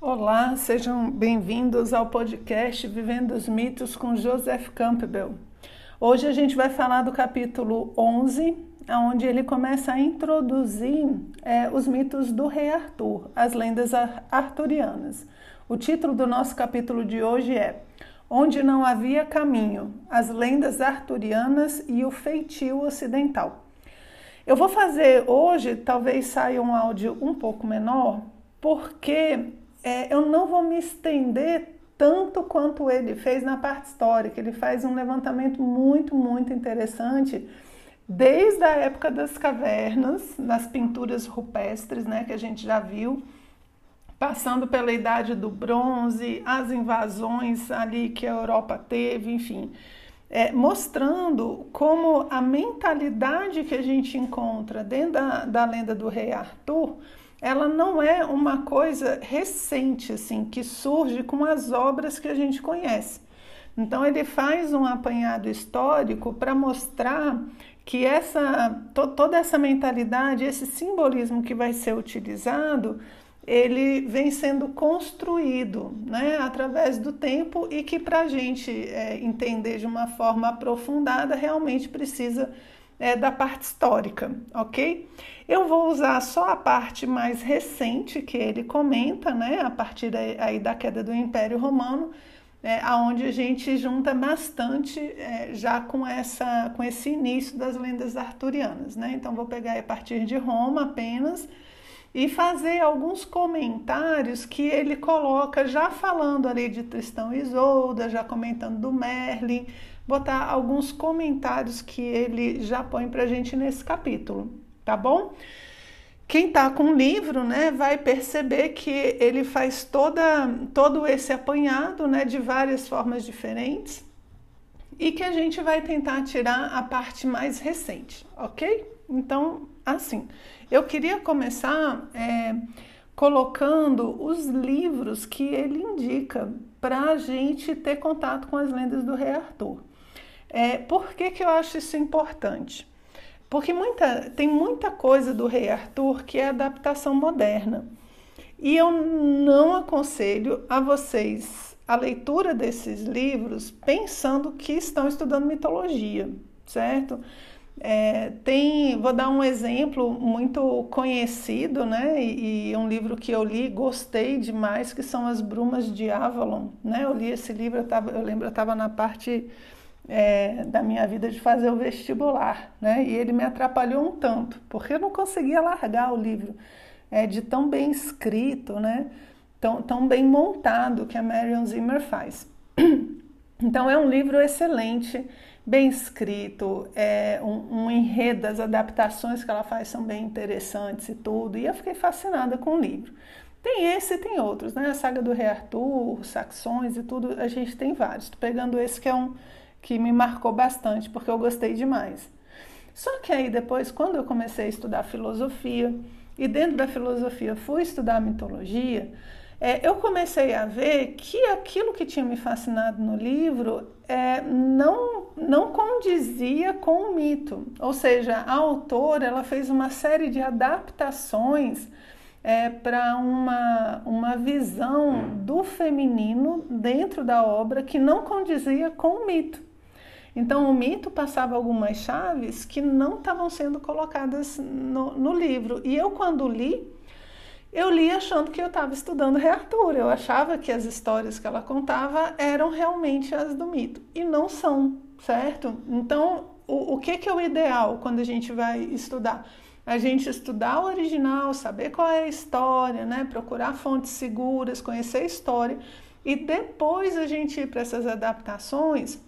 Olá, sejam bem-vindos ao podcast Vivendo os Mitos com Joseph Campbell. Hoje a gente vai falar do capítulo 11, onde ele começa a introduzir é, os mitos do rei Arthur, as lendas arturianas. O título do nosso capítulo de hoje é Onde não havia caminho, as lendas arturianas e o feitio ocidental. Eu vou fazer hoje, talvez saia um áudio um pouco menor, porque é, eu não vou me estender tanto quanto ele fez na parte histórica. Ele faz um levantamento muito, muito interessante desde a época das cavernas, nas pinturas rupestres, né, que a gente já viu, passando pela idade do bronze, as invasões ali que a Europa teve, enfim, é, mostrando como a mentalidade que a gente encontra dentro da, da lenda do rei Arthur ela não é uma coisa recente, assim, que surge com as obras que a gente conhece. Então ele faz um apanhado histórico para mostrar que essa to, toda essa mentalidade, esse simbolismo que vai ser utilizado, ele vem sendo construído né, através do tempo e que para a gente é, entender de uma forma aprofundada realmente precisa é, da parte histórica, ok? Eu vou usar só a parte mais recente que ele comenta, né, a partir aí da queda do Império Romano, é, aonde a gente junta bastante é, já com essa com esse início das lendas arturianas, né? Então vou pegar a partir de Roma apenas e fazer alguns comentários que ele coloca já falando ali de Tristão e Isolda, já comentando do Merlin, botar alguns comentários que ele já põe para a gente nesse capítulo, tá bom? Quem está com o livro, né, vai perceber que ele faz toda, todo esse apanhado, né, de várias formas diferentes e que a gente vai tentar tirar a parte mais recente, ok? Então, assim, eu queria começar é, colocando os livros que ele indica para a gente ter contato com as lendas do Rei Arthur. É, por que, que eu acho isso importante? Porque muita, tem muita coisa do Rei Arthur que é adaptação moderna. E eu não aconselho a vocês a leitura desses livros pensando que estão estudando mitologia, certo? É, tem, vou dar um exemplo muito conhecido, né? E, e, um livro que eu li, gostei demais, que são As Brumas de Avalon, né? Eu li esse livro, eu, tava, eu lembro, eu estava na parte é, da minha vida de fazer o vestibular, né? E ele me atrapalhou um tanto, porque eu não conseguia largar o livro, é, de tão bem escrito, né? Tão, tão bem montado que a Marion Zimmer faz. Então é um livro excelente, bem escrito, é um, um enredo, as adaptações que ela faz são bem interessantes e tudo. E eu fiquei fascinada com o livro. Tem esse e tem outros, né? A saga do Rei Arthur, Saxões e tudo, a gente tem vários. Pegando esse que é um que me marcou bastante, porque eu gostei demais. Só que aí depois, quando eu comecei a estudar filosofia, e dentro da filosofia fui estudar mitologia, é, eu comecei a ver que aquilo que tinha me fascinado no livro é, não, não condizia com o mito. Ou seja, a autora ela fez uma série de adaptações é, para uma, uma visão do feminino dentro da obra que não condizia com o mito. Então, o mito passava algumas chaves que não estavam sendo colocadas no, no livro. E eu, quando li, eu li achando que eu estava estudando Rei Arthur. Eu achava que as histórias que ela contava eram realmente as do mito. E não são, certo? Então, o, o que, que é o ideal quando a gente vai estudar? A gente estudar o original, saber qual é a história, né? procurar fontes seguras, conhecer a história e depois a gente ir para essas adaptações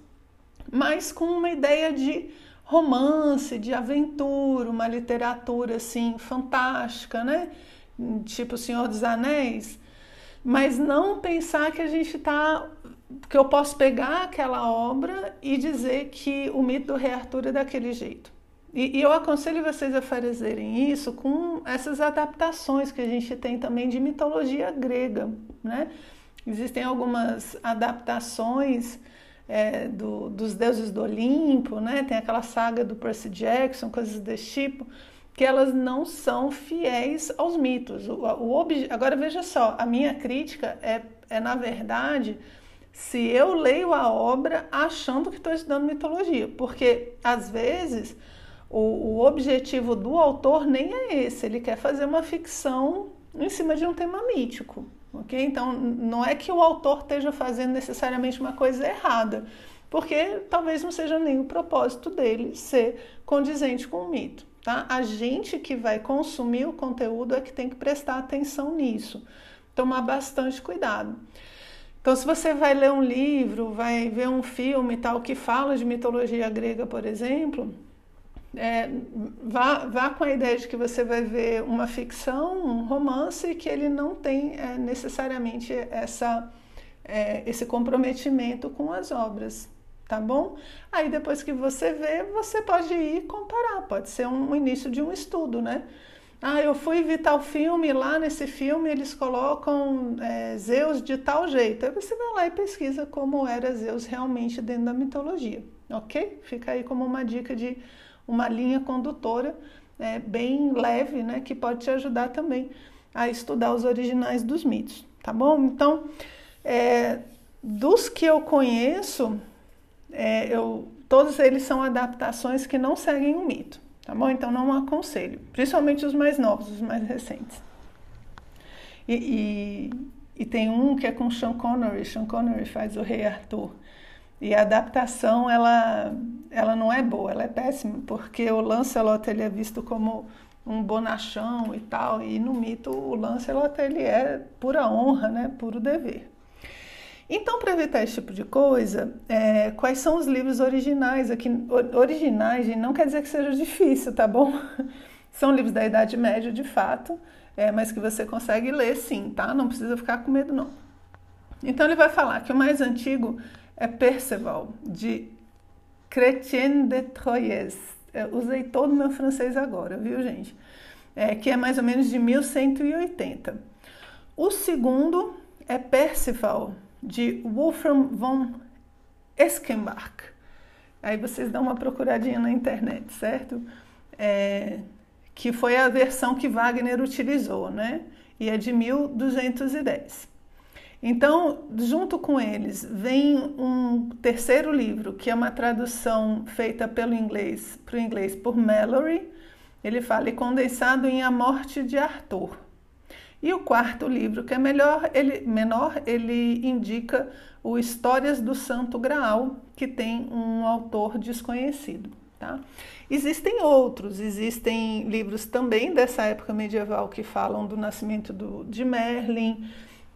mas com uma ideia de romance, de aventura, uma literatura assim fantástica, né? Tipo O Senhor dos Anéis, mas não pensar que a gente está que eu posso pegar aquela obra e dizer que o mito do Rei Arthur é daquele jeito. E, e, eu aconselho vocês a fazerem isso com essas adaptações que a gente tem também de mitologia grega, né? Existem algumas adaptações é, do, dos deuses do Olimpo, né? Tem aquela saga do Percy Jackson, coisas desse tipo, que elas não são fiéis aos mitos. O, o Agora veja só, a minha crítica é, é na verdade se eu leio a obra achando que estou estudando mitologia, porque às vezes o, o objetivo do autor nem é esse, ele quer fazer uma ficção em cima de um tema mítico. Ok? Então, não é que o autor esteja fazendo necessariamente uma coisa errada, porque talvez não seja nem o propósito dele ser condizente com o mito. Tá? A gente que vai consumir o conteúdo é que tem que prestar atenção nisso, tomar bastante cuidado. Então, se você vai ler um livro, vai ver um filme tal que fala de mitologia grega, por exemplo, é, vá, vá com a ideia de que você vai ver uma ficção, um romance, que ele não tem é, necessariamente essa, é, esse comprometimento com as obras, tá bom? Aí depois que você vê, você pode ir comparar, pode ser um, início de um estudo, né? Ah, eu fui ver tal filme, lá nesse filme eles colocam é, Zeus de tal jeito. Aí você vai lá e pesquisa como era Zeus realmente dentro da mitologia, ok? Fica aí como uma dica de uma linha condutora é, bem leve, né, que pode te ajudar também a estudar os originais dos mitos, tá bom? Então, é, dos que eu conheço, é, eu, todos eles são adaptações que não seguem o mito, tá bom? Então, não aconselho, principalmente os mais novos, os mais recentes. E, e, e tem um que é com Sean Connery, Sean Connery faz o Rei Arthur. E a adaptação, ela, ela não é boa, ela é péssima, porque o Lancelot ele é visto como um bonachão e tal, e no mito o Lancelot ele é pura honra, né, puro dever. Então, para evitar esse tipo de coisa, é, quais são os livros originais aqui? Originais, não quer dizer que seja difícil, tá bom? São livros da Idade Média, de fato, é, mas que você consegue ler sim, tá? Não precisa ficar com medo, não. Então, ele vai falar que o mais antigo é Perceval, de Chrétien de Troyes. Eu usei todo o meu francês agora, viu, gente? É, que é mais ou menos de 1180. O segundo é Percival, de Wolfram von Eschenbach. Aí vocês dão uma procuradinha na internet, certo? É, que foi a versão que Wagner utilizou, né? E é de 1210. Então, junto com eles, vem um terceiro livro, que é uma tradução feita pelo inglês para o inglês por Mallory. Ele fala e condensado em A Morte de Arthur. E o quarto livro, que é melhor, ele, menor, ele indica o Histórias do Santo Graal, que tem um autor desconhecido. Tá? Existem outros, existem livros também dessa época medieval que falam do nascimento do, de Merlin,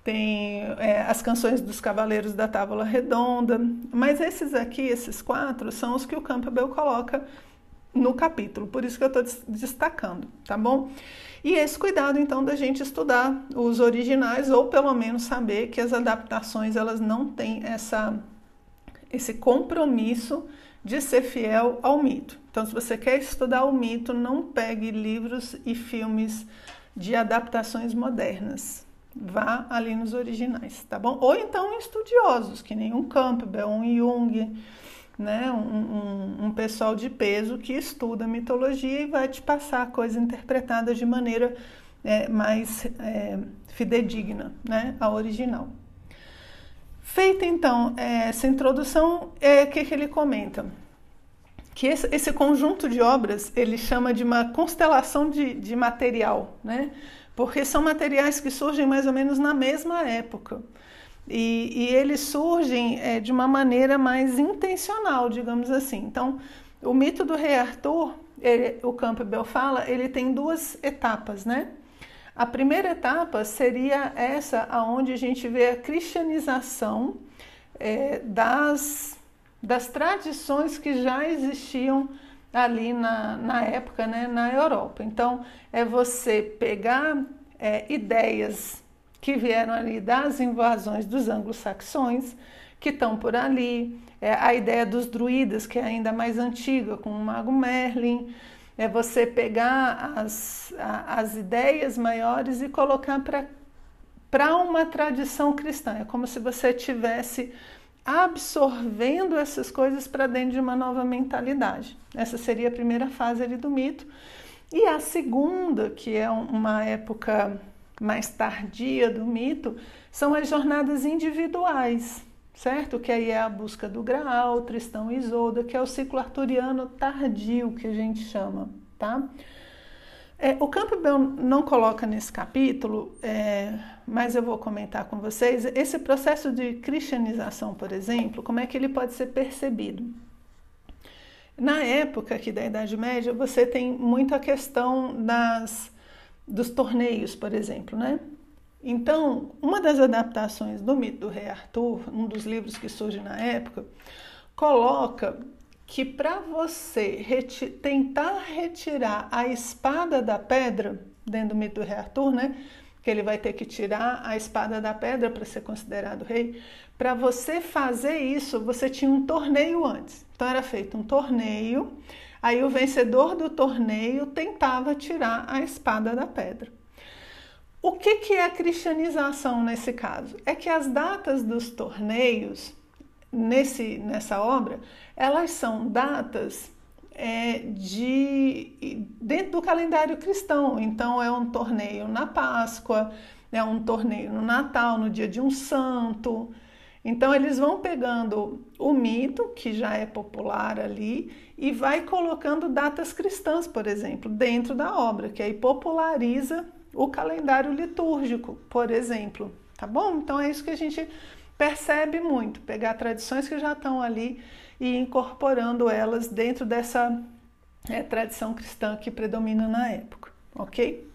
tem é, as canções dos Cavaleiros da Távola Redonda, mas esses aqui, esses quatro, são os que o Campbell coloca no capítulo, por isso que eu estou destacando, tá bom? E esse cuidado, então, da gente estudar os originais, ou pelo menos saber que as adaptações, elas não têm essa, esse compromisso de ser fiel ao mito. Então, se você quer estudar o mito, não pegue livros e filmes de adaptações modernas vá ali nos originais, tá bom? Ou então estudiosos, que nem um Campbell, um Jung, né? Um, um, um, pessoal de peso que estuda mitologia e vai te passar coisas interpretadas de maneira é, mais é, fidedigna né? a original. Feita então essa introdução, é o que, que ele comenta? Que esse, esse, conjunto de obras ele chama de uma constelação de, de material, né? porque são materiais que surgem mais ou menos na mesma época. E, e eles surgem é, de uma maneira mais intencional, digamos assim. Então, o mito do rei Arthur, ele, o Campbell fala, ele tem duas etapas, né? A primeira etapa seria essa, aonde a gente vê a cristianização é, das, das tradições que já existiam ali na, na época, né, na Europa. Então, é você pegar é, ideias que vieram ali das invasões dos anglo-saxões, que estão por ali, é, a ideia dos druidas, que é ainda mais antiga, com o mago Merlin, é você pegar as, a, as ideias maiores e colocar para uma tradição cristã. É como se você tivesse absorvendo essas coisas para dentro de uma nova mentalidade. Essa seria a primeira fase ali do mito. E a segunda, que é uma época mais tardia do mito, são as jornadas individuais, certo? Que aí é a busca do Graal, Tristão e Isolda, que é o ciclo arturiano tardio que a gente chama, tá? É, o Campbell não coloca nesse capítulo, é, mas eu vou comentar com vocês, esse processo de cristianização, por exemplo, como é que ele pode ser percebido? Na época aqui da Idade Média, você tem muito a questão das, dos torneios, por exemplo, né? Então, uma das adaptações do mito do rei Arthur, um dos livros que surge na época, coloca que para você reti tentar retirar a espada da pedra, dentro do mito do rei Arthur, né? Que ele vai ter que tirar a espada da pedra para ser considerado rei. Para você fazer isso, você tinha um torneio antes. Então era feito um torneio, aí o vencedor do torneio tentava tirar a espada da pedra. O que, que é a cristianização nesse caso? É que as datas dos torneios nesse, nessa obra, elas são datas é, de dentro do calendário cristão. Então é um torneio na Páscoa, é um torneio no Natal, no dia de um santo. Então eles vão pegando o mito que já é popular ali e vai colocando datas cristãs, por exemplo, dentro da obra, que aí populariza o calendário litúrgico, por exemplo. Tá bom? Então é isso que a gente percebe muito, pegar tradições que já estão ali e incorporando elas dentro dessa é, tradição cristã que predomina na época, ok?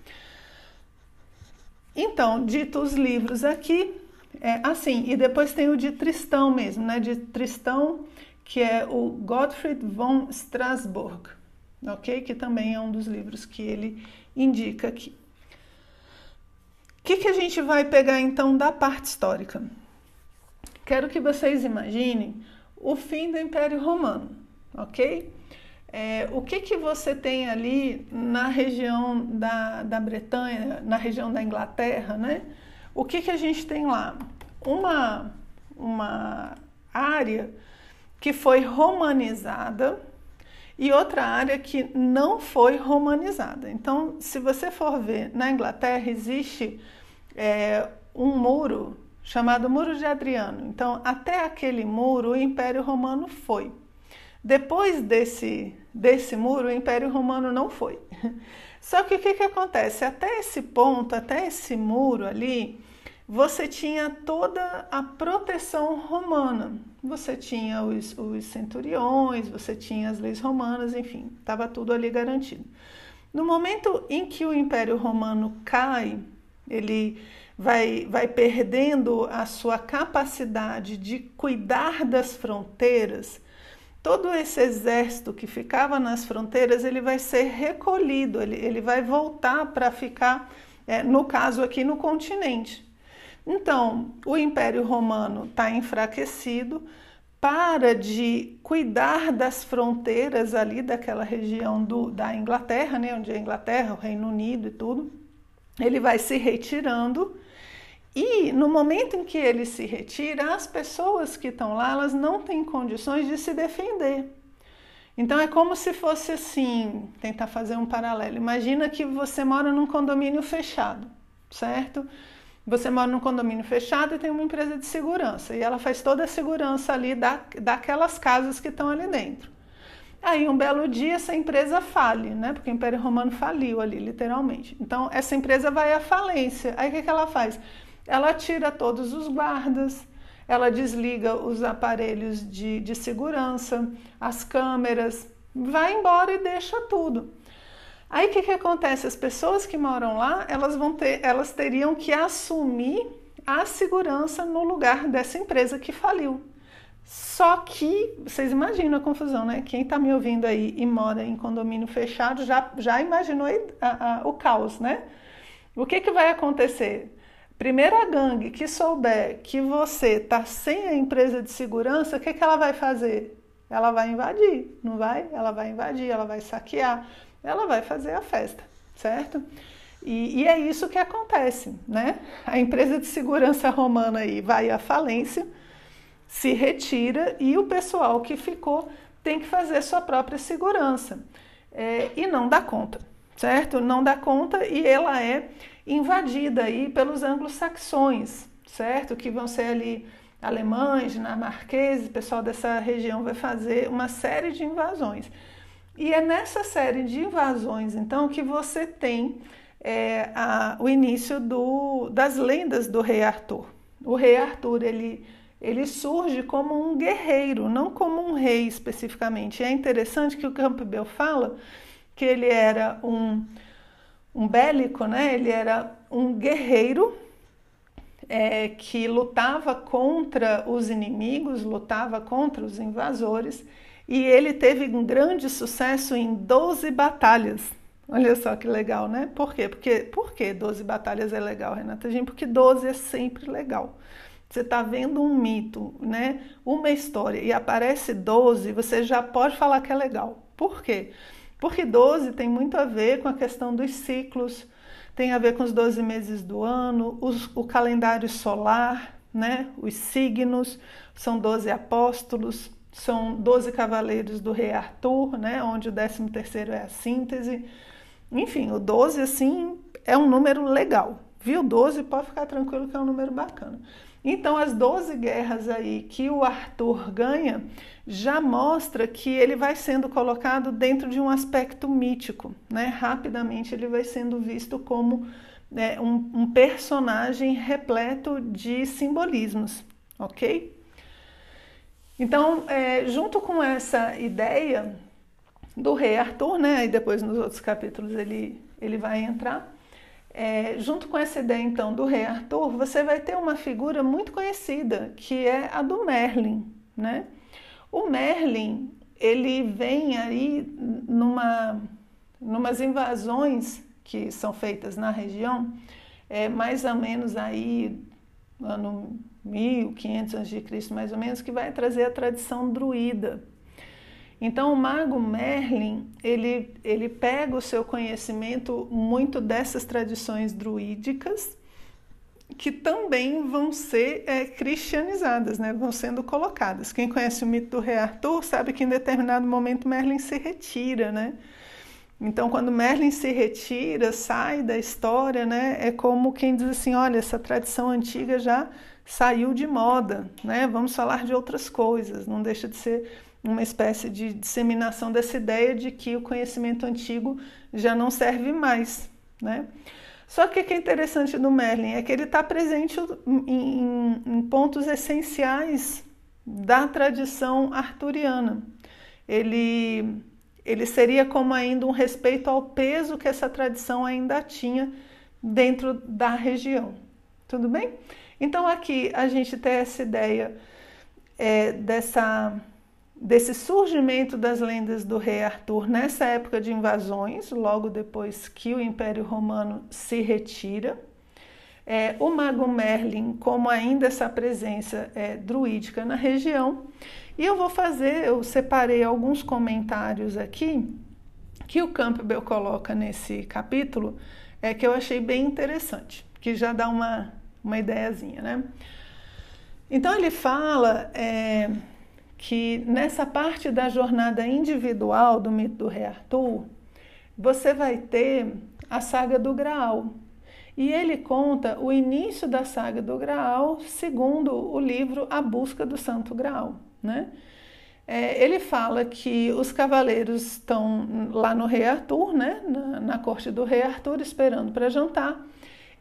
Então, dito os livros aqui, é assim, e depois tem o de Tristão mesmo, né? De Tristão, que é o Gottfried von Strasbourg, ok? Que também é um dos livros que ele indica aqui. O que, que a gente vai pegar então da parte histórica? Quero que vocês imaginem o fim do Império Romano, ok? É, o que, que você tem ali na região da, da Bretanha, na região da Inglaterra, né? O que, que a gente tem lá? Uma, uma área que foi romanizada e outra área que não foi romanizada. Então, se você for ver, na Inglaterra existe é, um muro chamado Muro de Adriano. Então, até aquele muro, o Império Romano foi. Depois desse, desse muro, o Império Romano não foi. Só que o que, que acontece? Até esse ponto, até esse muro ali, você tinha toda a proteção romana. Você tinha os, os centuriões, você tinha as leis romanas, enfim, estava tudo ali garantido. No momento em que o Império Romano cai, ele vai, vai perdendo a sua capacidade de cuidar das fronteiras, todo esse exército que ficava nas fronteiras, ele vai ser recolhido, ele, ele vai voltar para ficar, é, no caso aqui, no continente. Então, o Império Romano está enfraquecido, para de cuidar das fronteiras ali daquela região do, da Inglaterra, né, onde é a Inglaterra, o Reino Unido e tudo, ele vai se retirando e no momento em que ele se retira, as pessoas que estão lá, elas não têm condições de se defender. Então é como se fosse assim, tentar fazer um paralelo. Imagina que você mora num condomínio fechado, certo? Você mora num condomínio fechado e tem uma empresa de segurança e ela faz toda a segurança ali da, daquelas casas que estão ali dentro. Aí um belo dia essa empresa fale, né? Porque o Império Romano faliu ali, literalmente. Então essa empresa vai à falência. Aí o que, que ela faz? ela tira todos os guardas, ela desliga os aparelhos de, de segurança, as câmeras, vai embora e deixa tudo. Aí o que, que acontece? As pessoas que moram lá, elas vão ter, elas teriam que assumir a segurança no lugar dessa empresa que faliu. Só que, vocês imaginam a confusão, né? Quem está me ouvindo aí e mora em condomínio fechado já, já imaginou a, a, o caos, né? O que, que vai acontecer? Primeira gangue que souber que você está sem a empresa de segurança, o que, que ela vai fazer? Ela vai invadir, não vai? Ela vai invadir, ela vai saquear, ela vai fazer a festa, certo? E, e, é isso que acontece, né? A empresa de segurança romana aí vai à falência, se retira e o pessoal que ficou tem que fazer sua própria segurança é, e não dá conta, certo? Não dá conta e ela é invadida aí pelos anglo-saxões, certo? Que vão ser ali alemães, dinamarqueses, o pessoal dessa região vai fazer uma série de invasões. E é nessa série de invasões, então, que você tem é, a, o início do, das lendas do rei Arthur. O rei Arthur, ele, ele surge como um guerreiro, não como um rei especificamente. É interessante que o Campbell fala que ele era um, um bélico, né? ele era um guerreiro é, que lutava contra os inimigos, lutava contra os invasores, e ele teve um grande sucesso em 12 batalhas. Olha só que legal, né? Por quê? Porque, por que 12 batalhas é legal, Renata? Porque 12 é sempre legal. Você está vendo um mito, né? Uma história e aparece 12, você já pode falar que é legal. Por quê? Porque 12 tem muito a ver com a questão dos ciclos, tem a ver com os 12 meses do ano, os, o calendário solar, né? os signos, são 12 apóstolos, são 12 cavaleiros do rei Arthur, né? onde o 13 terceiro é a síntese. Enfim, o 12, assim, é um número legal, viu? 12 pode ficar tranquilo que é um número bacana. Então, as 12 guerras aí que o Arthur ganha já mostra que ele vai sendo colocado dentro de um aspecto mítico, né? Rapidamente ele vai sendo visto como né, um, um personagem repleto de simbolismos, ok? Então, é, junto com essa ideia do rei Arthur, né? E depois nos outros capítulos ele, ele vai entrar. É, junto com essa ideia então do rei Arthur, você vai ter uma figura muito conhecida, que é a do Merlin, né? O Merlin, ele vem aí numa numas invasões que são feitas na região, é, mais ou menos aí ano 1500 a.C., mais ou menos, que vai trazer a tradição druida, então, o mago Merlin, ele, ele pega o seu conhecimento muito dessas tradições druídicas, que também vão ser é, cristianizadas, né? vão sendo colocadas. Quem conhece o mito do rei Arthur sabe que em determinado momento Merlin se retira, né? Então, quando Merlin se retira, sai da história, né? É como quem diz assim: olha, essa tradição antiga já saiu de moda, né? Vamos falar de outras coisas. Não deixa de ser uma espécie de disseminação dessa ideia de que o conhecimento antigo já não serve mais, né? Só que o que é interessante do Merlin é que ele está presente em, em, pontos essenciais da tradição arturiana. Ele, ele seria como ainda um respeito ao peso que essa tradição ainda tinha dentro da região. Tudo bem? Então aqui a gente tem essa ideia é, dessa desse surgimento das lendas do rei Arthur nessa época de invasões, logo depois que o Império Romano se retira. É, o mago Merlin, como ainda essa presença é, druídica na região. E eu vou fazer, eu separei alguns comentários aqui que o Campbell coloca nesse capítulo, é, que eu achei bem interessante, que já dá uma, uma ideiazinha, né? Então ele fala é, que nessa parte da jornada individual do mito do rei Arthur, você vai ter a saga do Graal. E ele conta o início da saga do Graal segundo o livro A Busca do Santo Graal. Né? É, ele fala que os cavaleiros estão lá no rei Arthur, né? na, na corte do rei Arthur, esperando para jantar.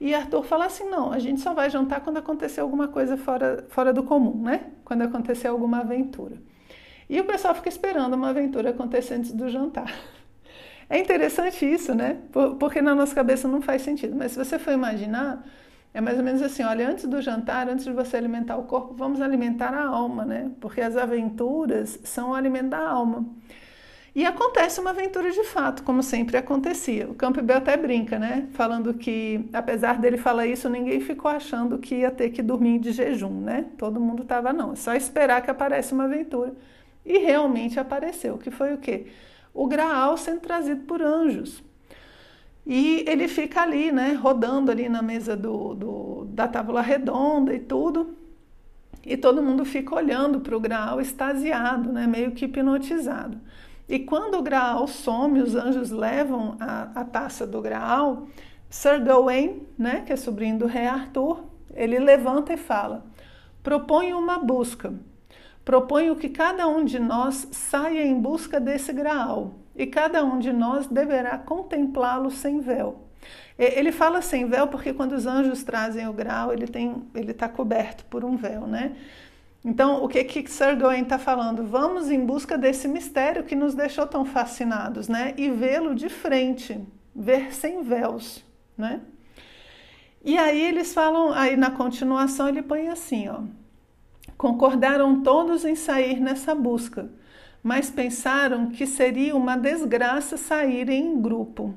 E Arthur fala assim: não, a gente só vai jantar quando acontecer alguma coisa fora, fora do comum, né? Quando acontecer alguma aventura. E o pessoal fica esperando uma aventura acontecer antes do jantar. É interessante isso, né? Porque na nossa cabeça não faz sentido. Mas se você for imaginar, é mais ou menos assim: olha, antes do jantar, antes de você alimentar o corpo, vamos alimentar a alma, né? Porque as aventuras são o alimento da alma. E acontece uma aventura de fato, como sempre acontecia. O Campbell até brinca, né? Falando que, apesar dele falar isso, ninguém ficou achando que ia ter que dormir de jejum, né? Todo mundo estava, não, é só esperar que apareça uma aventura. E realmente apareceu, que foi o quê? O Graal sendo trazido por anjos. E ele fica ali, né, rodando ali na mesa do, do da tábua redonda e tudo. e todo mundo fica olhando para o Graal extasiado, né, meio que hipnotizado. E quando o Graal some, os anjos levam a, a taça do Graal, Sir Gawain, né, que é sobrinho do rei Arthur, ele levanta e fala: propõe uma busca. Proponho que cada um de nós saia em busca desse Graal e cada um de nós deverá contemplá-lo sem véu. Ele fala sem véu porque quando os anjos trazem o grau, ele tem, ele está coberto por um véu, né? Então, o que que Gawain está falando? Vamos em busca desse mistério que nos deixou tão fascinados, né? E vê-lo de frente, ver sem véus, né? E aí eles falam, aí na continuação ele põe assim, ó. Concordaram todos em sair nessa busca, mas pensaram que seria uma desgraça saírem em grupo.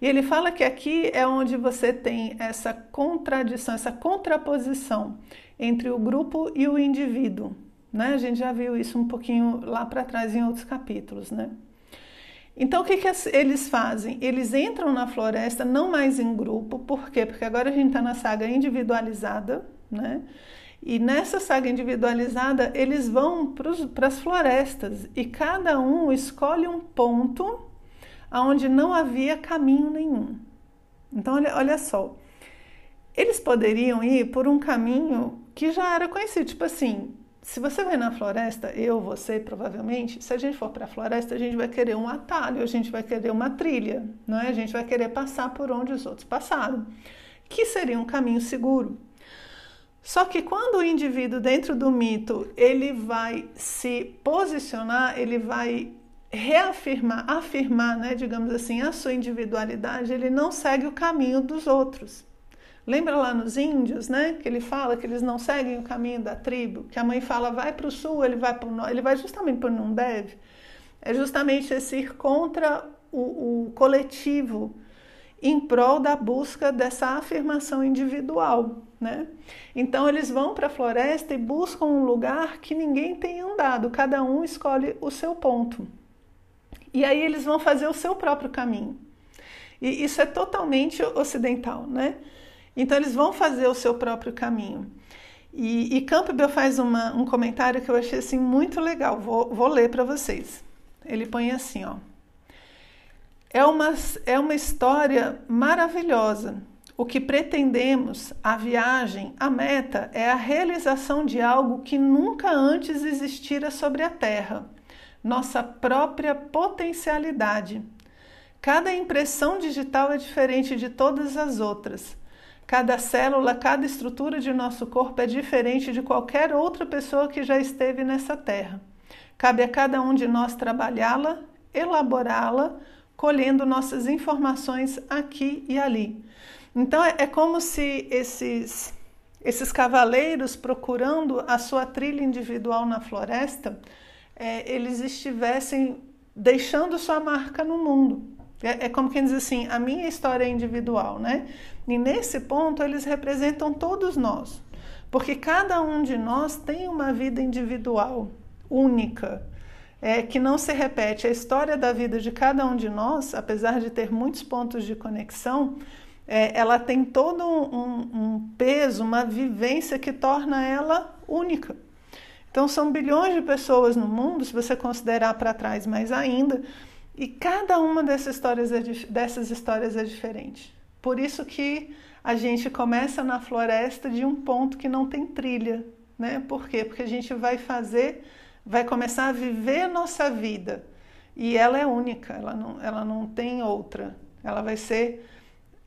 E ele fala que aqui é onde você tem essa contradição, essa contraposição entre o grupo e o indivíduo. Né? A gente já viu isso um pouquinho lá para trás em outros capítulos. Né? Então, o que, que eles fazem? Eles entram na floresta não mais em grupo, por quê? Porque agora a gente está na saga individualizada, né? E nessa saga individualizada, eles vão para as florestas e cada um escolhe um ponto onde não havia caminho nenhum. Então, olha, olha só, eles poderiam ir por um caminho que já era conhecido, tipo assim, se você vai na floresta, eu, você, provavelmente, se a gente for para a floresta, a gente vai querer um atalho, a gente vai querer uma trilha, não é? A gente vai querer passar por onde os outros passaram, que seria um caminho seguro. Só que quando o indivíduo dentro do mito, ele vai se posicionar, ele vai reafirmar, afirmar, né, digamos assim, a sua individualidade, ele não segue o caminho dos outros. Lembra lá nos índios, né, que ele fala que eles não seguem o caminho da tribo, que a mãe fala vai para o sul, ele vai para o norte, ele vai justamente para não deve. É justamente esse ir contra o, o coletivo em prol da busca dessa afirmação individual, né? Então eles vão para a floresta e buscam um lugar que ninguém tem andado, cada um escolhe o seu ponto. E aí eles vão fazer o seu próprio caminho. E isso é totalmente ocidental, né? Então eles vão fazer o seu próprio caminho. E, e Campbell faz uma, um comentário que eu achei assim muito legal. Vou, vou ler para vocês. Ele põe assim, ó. É uma, é uma história maravilhosa. O que pretendemos, a viagem, a meta, é a realização de algo que nunca antes existira sobre a Terra nossa própria potencialidade. Cada impressão digital é diferente de todas as outras. Cada célula, cada estrutura de nosso corpo é diferente de qualquer outra pessoa que já esteve nessa terra. Cabe a cada um de nós trabalhá-la, elaborá-la, colhendo nossas informações aqui e ali. Então é, é como se esses, esses cavaleiros procurando a sua trilha individual na floresta é, eles estivessem deixando sua marca no mundo. É, é, como quem diz assim, a minha história é individual, né? E nesse ponto eles representam todos nós, porque cada um de nós tem uma vida individual, única, é, que não se repete. A história da vida de cada um de nós, apesar de ter muitos pontos de conexão, é, ela tem todo um, um peso, uma vivência que torna ela única. Então, são bilhões de pessoas no mundo, se você considerar para trás mais ainda, e cada uma dessas histórias, é, dessas histórias é diferente. Por isso que a gente começa na floresta de um ponto que não tem trilha. Né? Por quê? Porque a gente vai fazer, vai começar a viver a nossa vida. E ela é única, ela não, ela não tem outra. Ela vai ser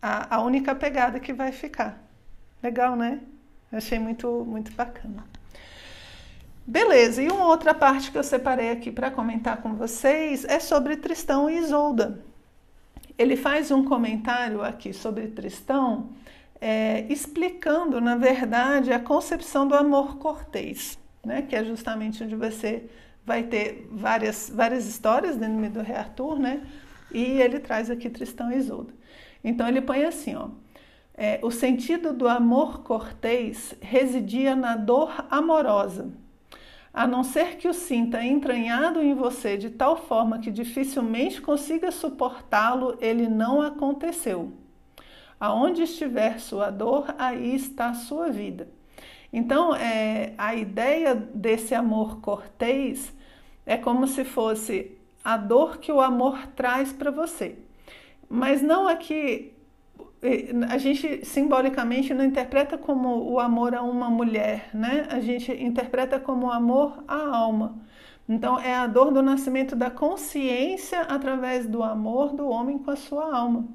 a, a única pegada que vai ficar. Legal, né? Achei muito, muito bacana. Beleza, e uma outra parte que eu separei aqui para comentar com vocês é sobre Tristão e Isolda. Ele faz um comentário aqui sobre Tristão, é, explicando, na verdade, a concepção do amor cortês, né? que é justamente onde você vai ter várias, várias histórias dentro do Rei Arthur, né? e ele traz aqui Tristão e Isolda. Então ele põe assim, ó. É, o sentido do amor cortês residia na dor amorosa, a não ser que o sinta entranhado em você de tal forma que dificilmente consiga suportá-lo, ele não aconteceu. Aonde estiver sua dor, aí está sua vida. Então, é, a ideia desse amor cortês é como se fosse a dor que o amor traz para você. Mas não aqui, a gente simbolicamente não interpreta como o amor a uma mulher, né? A gente interpreta como amor à alma. Então, é a dor do nascimento da consciência através do amor do homem com a sua alma.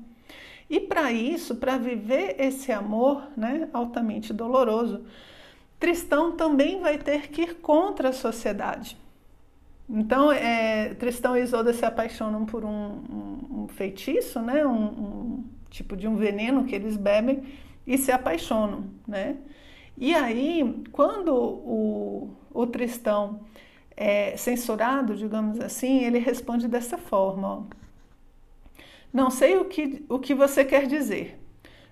E para isso, para viver esse amor né, altamente doloroso, Tristão também vai ter que ir contra a sociedade. Então, é, Tristão e Isolda se apaixonam por um, um, um feitiço, né, um, tipo de um veneno que eles bebem e se apaixonam. Né? E aí, quando o, o Tristão é censurado, digamos assim, ele responde dessa forma: ó, Não sei o que, o que você quer dizer.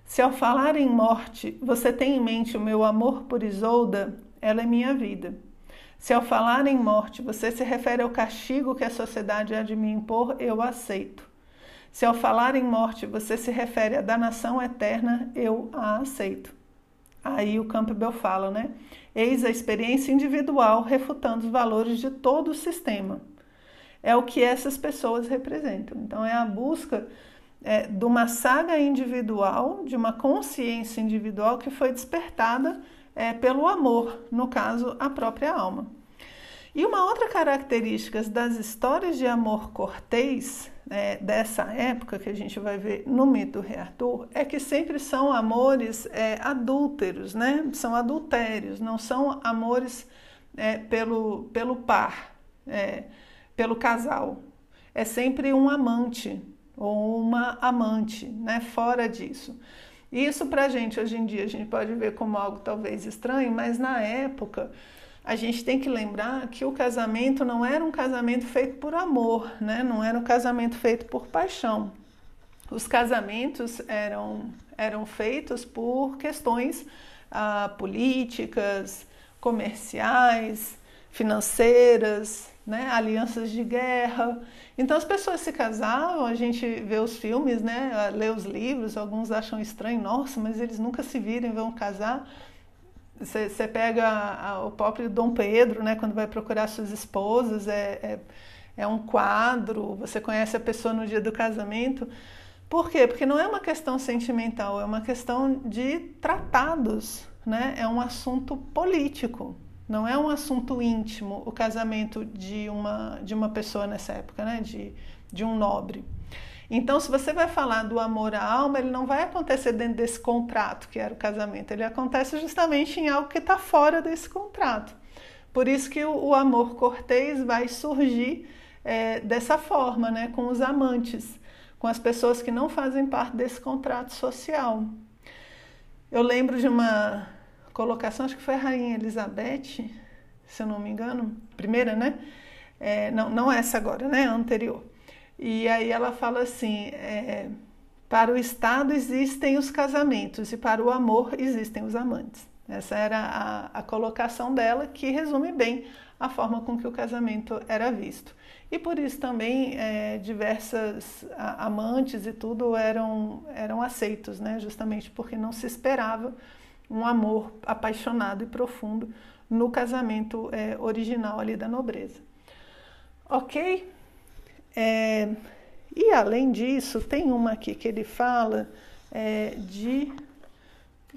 Se ao falar em morte você tem em mente o meu amor por Isolda, ela é minha vida. Se ao falar em morte você se refere ao castigo que a sociedade há de me impor, eu aceito. Se ao falar em morte você se refere à danação eterna, eu a aceito. Aí o Campbell fala, né? Eis a experiência individual refutando os valores de todo o sistema. É o que essas pessoas representam. Então é a busca é, de uma saga individual, de uma consciência individual que foi despertada é, pelo amor, no caso, a própria alma. E uma outra característica das histórias de amor cortês é, dessa época que a gente vai ver no mito Arthur é que sempre são amores é, adúlteros, né? São adultérios, não são amores é, pelo, pelo par, é, pelo casal. É sempre um amante, ou uma amante, né? Fora disso. Isso para a gente hoje em dia a gente pode ver como algo talvez estranho, mas na época a gente tem que lembrar que o casamento não era um casamento feito por amor, né? Não era um casamento feito por paixão. Os casamentos eram eram feitos por questões ah, políticas, comerciais, financeiras, né, alianças de guerra. Então as pessoas se casavam, a gente vê os filmes, né, lê os livros, alguns acham estranho, nossa, mas eles nunca se viram e vão casar. Você pega a, o próprio Dom Pedro, né, quando vai procurar suas esposas, é, é, é um quadro, você conhece a pessoa no dia do casamento. Por quê? Porque não é uma questão sentimental, é uma questão de tratados, né? é um assunto político. Não é um assunto íntimo o casamento de uma, de uma pessoa nessa época, né? de, de um nobre. Então, se você vai falar do amor à alma, ele não vai acontecer dentro desse contrato que era o casamento, ele acontece justamente em algo que está fora desse contrato. Por isso que o, amor cortês vai surgir é, dessa forma, né? com os amantes, com as pessoas que não fazem parte desse contrato social. Eu lembro de uma colocação, acho que foi a Rainha Elizabeth, se eu não me engano, primeira, né? É, não, não essa agora, né? A anterior. E aí ela fala assim: é, para o Estado existem os casamentos e para o amor existem os amantes. Essa era a, a colocação dela, que resume bem a forma com que o casamento era visto. E por isso também é, diversas amantes e tudo eram, eram aceitos, né? justamente porque não se esperava um amor apaixonado e profundo no casamento é, original ali da nobreza. Ok? É, e além disso, tem uma aqui que ele fala é, de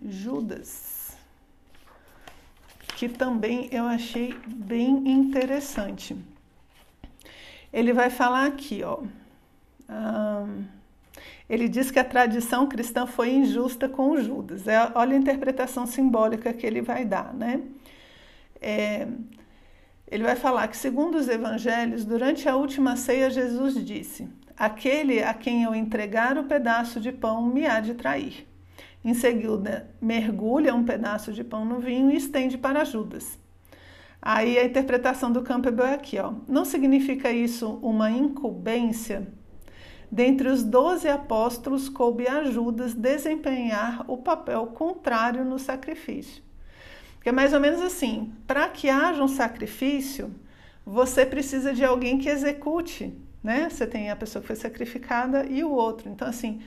Judas, que também eu achei bem interessante. Ele vai falar aqui, ó. Ele diz que a tradição cristã foi injusta com Judas. É, olha a interpretação simbólica que ele vai dar, né? É, ele vai falar que, segundo os evangelhos, durante a última ceia, Jesus disse: Aquele a quem eu entregar o pedaço de pão me há de trair. Em seguida, mergulha um pedaço de pão no vinho e estende para Judas. Aí a interpretação do Campbell é aqui, ó. Não significa isso uma incumbência Dentre os doze apóstolos, coube a Judas desempenhar o papel contrário no sacrifício. Que é mais ou menos assim: para que haja um sacrifício, você precisa de alguém que execute, né? Você tem a pessoa que foi sacrificada e o outro. Então, assim,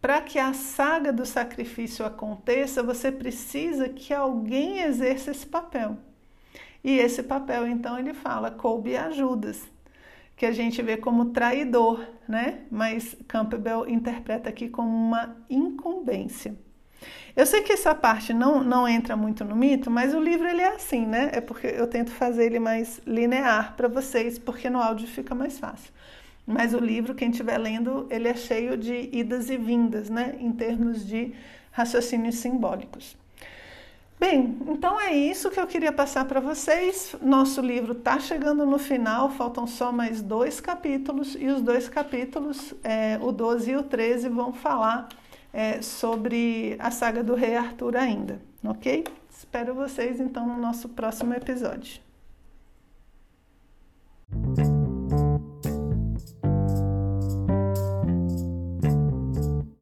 para que a saga do sacrifício aconteça, você precisa que alguém exerça esse papel. E esse papel, então, ele fala, coube a que a gente vê como traidor, né? Mas Campbell interpreta aqui como uma incumbência. Eu sei que essa parte não, não entra muito no mito, mas o livro ele é assim, né? É porque eu tento fazer ele mais linear para vocês, porque no áudio fica mais fácil. Mas o livro, quem estiver lendo, ele é cheio de idas e vindas, né? Em termos de raciocínios simbólicos. Bem, então é isso que eu queria passar para vocês. Nosso livro está chegando no final, faltam só mais dois capítulos, e os dois capítulos, é, o 12 e o 13, vão falar é, sobre a saga do Rei Arthur ainda, ok? Espero vocês então no nosso próximo episódio.